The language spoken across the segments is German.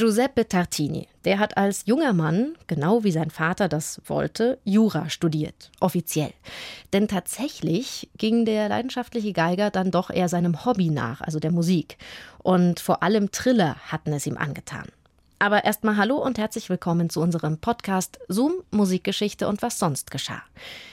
Giuseppe Tartini, der hat als junger Mann, genau wie sein Vater das wollte, Jura studiert, offiziell. Denn tatsächlich ging der leidenschaftliche Geiger dann doch eher seinem Hobby nach, also der Musik. Und vor allem Triller hatten es ihm angetan. Aber erstmal hallo und herzlich willkommen zu unserem Podcast Zoom, Musikgeschichte und was sonst geschah.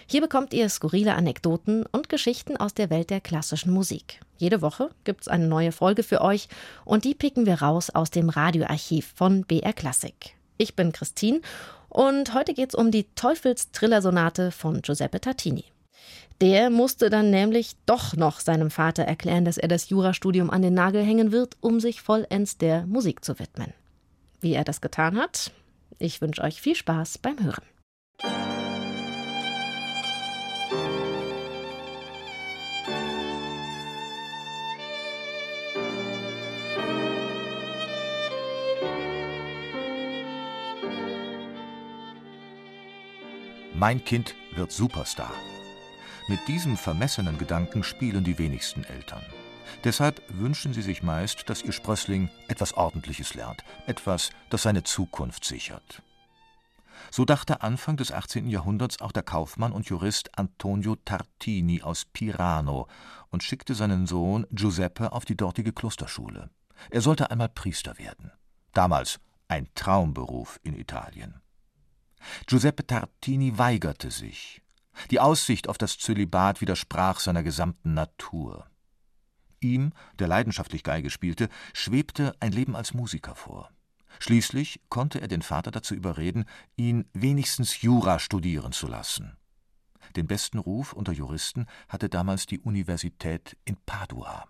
Hier bekommt ihr skurrile Anekdoten und Geschichten aus der Welt der klassischen Musik. Jede Woche gibt's eine neue Folge für euch und die picken wir raus aus dem Radioarchiv von BR Classic. Ich bin Christine und heute geht's um die Teufels-Triller-Sonate von Giuseppe Tartini. Der musste dann nämlich doch noch seinem Vater erklären, dass er das Jurastudium an den Nagel hängen wird, um sich vollends der Musik zu widmen wie er das getan hat. Ich wünsche euch viel Spaß beim Hören. Mein Kind wird Superstar. Mit diesem vermessenen Gedanken spielen die wenigsten Eltern. Deshalb wünschen sie sich meist, dass ihr Sprössling etwas Ordentliches lernt, etwas, das seine Zukunft sichert. So dachte Anfang des 18. Jahrhunderts auch der Kaufmann und Jurist Antonio Tartini aus Pirano und schickte seinen Sohn Giuseppe auf die dortige Klosterschule. Er sollte einmal Priester werden. Damals ein Traumberuf in Italien. Giuseppe Tartini weigerte sich. Die Aussicht auf das Zölibat widersprach seiner gesamten Natur. Ihm, der leidenschaftlich Geige spielte, schwebte ein Leben als Musiker vor. Schließlich konnte er den Vater dazu überreden, ihn wenigstens Jura studieren zu lassen. Den besten Ruf unter Juristen hatte damals die Universität in Padua.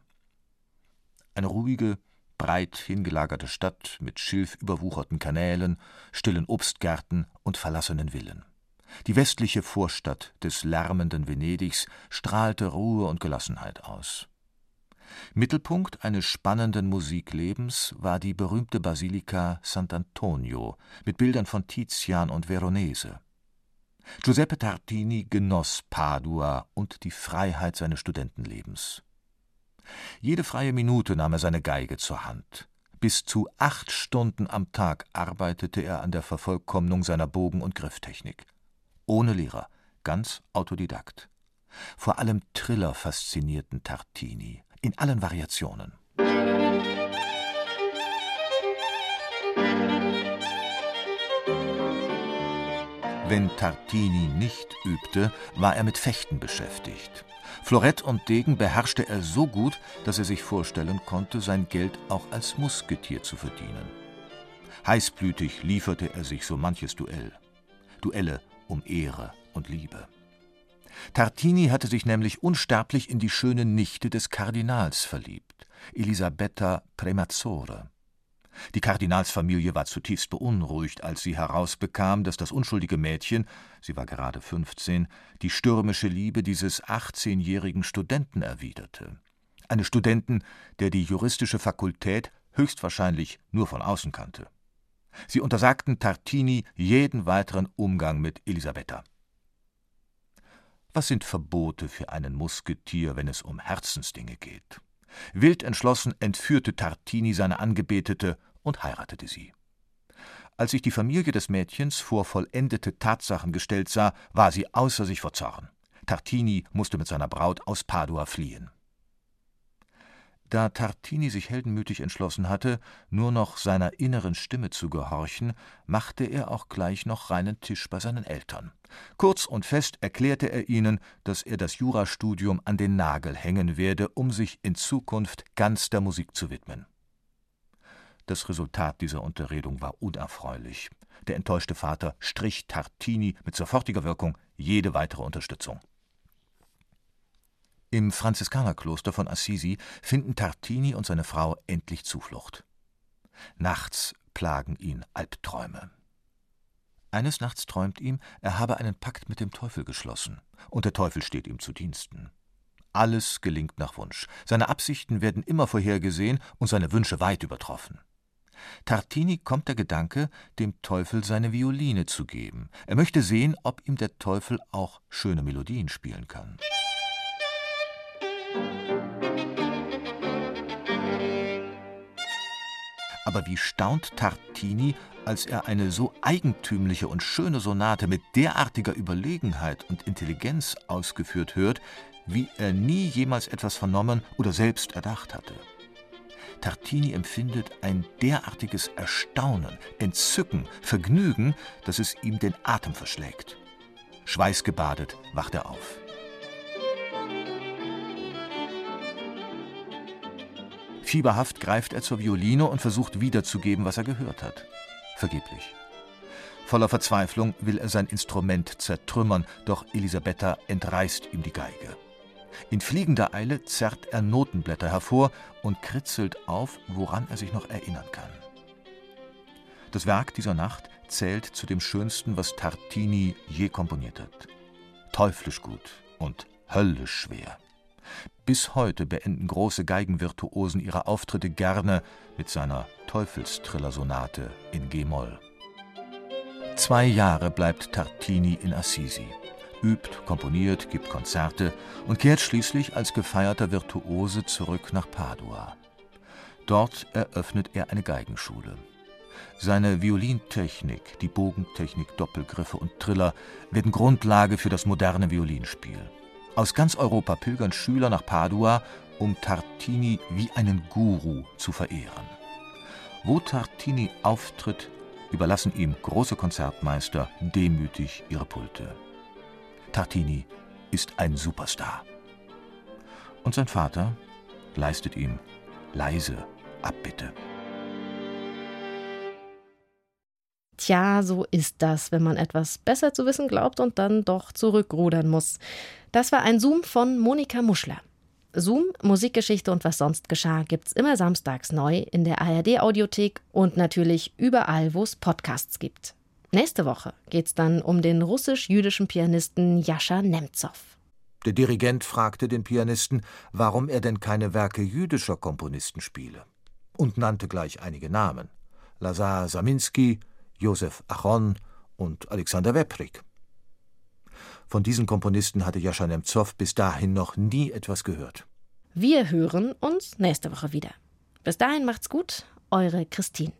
Eine ruhige, breit hingelagerte Stadt mit schilfüberwucherten Kanälen, stillen Obstgärten und verlassenen Villen. Die westliche Vorstadt des lärmenden Venedigs strahlte Ruhe und Gelassenheit aus. Mittelpunkt eines spannenden Musiklebens war die berühmte Basilika Sant'Antonio mit Bildern von Tizian und Veronese. Giuseppe Tartini genoss Padua und die Freiheit seines Studentenlebens. Jede freie Minute nahm er seine Geige zur Hand. Bis zu acht Stunden am Tag arbeitete er an der Vervollkommnung seiner Bogen- und Grifftechnik. Ohne Lehrer, ganz Autodidakt. Vor allem Triller faszinierten Tartini in allen Variationen. Wenn Tartini nicht übte, war er mit Fechten beschäftigt. Florett und Degen beherrschte er so gut, dass er sich vorstellen konnte, sein Geld auch als Musketier zu verdienen. Heißblütig lieferte er sich so manches Duell. Duelle um Ehre und Liebe. Tartini hatte sich nämlich unsterblich in die schöne Nichte des Kardinals verliebt, Elisabetta Premazzore. Die Kardinalsfamilie war zutiefst beunruhigt, als sie herausbekam, dass das unschuldige Mädchen, sie war gerade 15, die stürmische Liebe dieses 18-jährigen Studenten erwiderte. Eines Studenten, der die juristische Fakultät höchstwahrscheinlich nur von außen kannte. Sie untersagten Tartini jeden weiteren Umgang mit Elisabetta. Was sind Verbote für einen Musketier, wenn es um Herzensdinge geht? Wild entschlossen entführte Tartini seine Angebetete und heiratete sie. Als sich die Familie des Mädchens vor vollendete Tatsachen gestellt sah, war sie außer sich vor Zorn. Tartini musste mit seiner Braut aus Padua fliehen. Da Tartini sich heldenmütig entschlossen hatte, nur noch seiner inneren Stimme zu gehorchen, machte er auch gleich noch reinen Tisch bei seinen Eltern. Kurz und fest erklärte er ihnen, dass er das Jurastudium an den Nagel hängen werde, um sich in Zukunft ganz der Musik zu widmen. Das Resultat dieser Unterredung war unerfreulich. Der enttäuschte Vater strich Tartini mit sofortiger Wirkung jede weitere Unterstützung. Im Franziskanerkloster von Assisi finden Tartini und seine Frau endlich Zuflucht. Nachts plagen ihn Albträume. Eines Nachts träumt ihm, er habe einen Pakt mit dem Teufel geschlossen, und der Teufel steht ihm zu Diensten. Alles gelingt nach Wunsch. Seine Absichten werden immer vorhergesehen und seine Wünsche weit übertroffen. Tartini kommt der Gedanke, dem Teufel seine Violine zu geben. Er möchte sehen, ob ihm der Teufel auch schöne Melodien spielen kann. Aber wie staunt Tartini, als er eine so eigentümliche und schöne Sonate mit derartiger Überlegenheit und Intelligenz ausgeführt hört, wie er nie jemals etwas vernommen oder selbst erdacht hatte. Tartini empfindet ein derartiges Erstaunen, Entzücken, Vergnügen, dass es ihm den Atem verschlägt. Schweißgebadet wacht er auf. Fieberhaft greift er zur Violine und versucht wiederzugeben, was er gehört hat. Vergeblich. Voller Verzweiflung will er sein Instrument zertrümmern, doch Elisabetta entreißt ihm die Geige. In fliegender Eile zerrt er Notenblätter hervor und kritzelt auf, woran er sich noch erinnern kann. Das Werk dieser Nacht zählt zu dem schönsten, was Tartini je komponiert hat. Teuflisch gut und höllisch schwer. Bis heute beenden große Geigenvirtuosen ihre Auftritte gerne mit seiner Teufelstrillersonate in G-Moll. Zwei Jahre bleibt Tartini in Assisi übt, komponiert, gibt Konzerte und kehrt schließlich als gefeierter Virtuose zurück nach Padua. Dort eröffnet er eine Geigenschule. Seine Violintechnik, die Bogentechnik, Doppelgriffe und Triller werden Grundlage für das moderne Violinspiel. Aus ganz Europa pilgern Schüler nach Padua, um Tartini wie einen Guru zu verehren. Wo Tartini auftritt, überlassen ihm große Konzertmeister demütig ihre Pulte. Tartini ist ein Superstar. Und sein Vater leistet ihm leise Abbitte. Tja, so ist das, wenn man etwas besser zu wissen glaubt und dann doch zurückrudern muss. Das war ein Zoom von Monika Muschler. Zoom, Musikgeschichte und was sonst geschah, gibt's immer samstags neu in der ARD-Audiothek und natürlich überall, wo es Podcasts gibt. Nächste Woche geht es dann um den russisch-jüdischen Pianisten Jascha Nemtsov. Der Dirigent fragte den Pianisten, warum er denn keine Werke jüdischer Komponisten spiele, und nannte gleich einige Namen: Lazar Saminsky, Josef Achon und Alexander Weprik. Von diesen Komponisten hatte Jascha Nemtsov bis dahin noch nie etwas gehört. Wir hören uns nächste Woche wieder. Bis dahin macht's gut, eure Christine.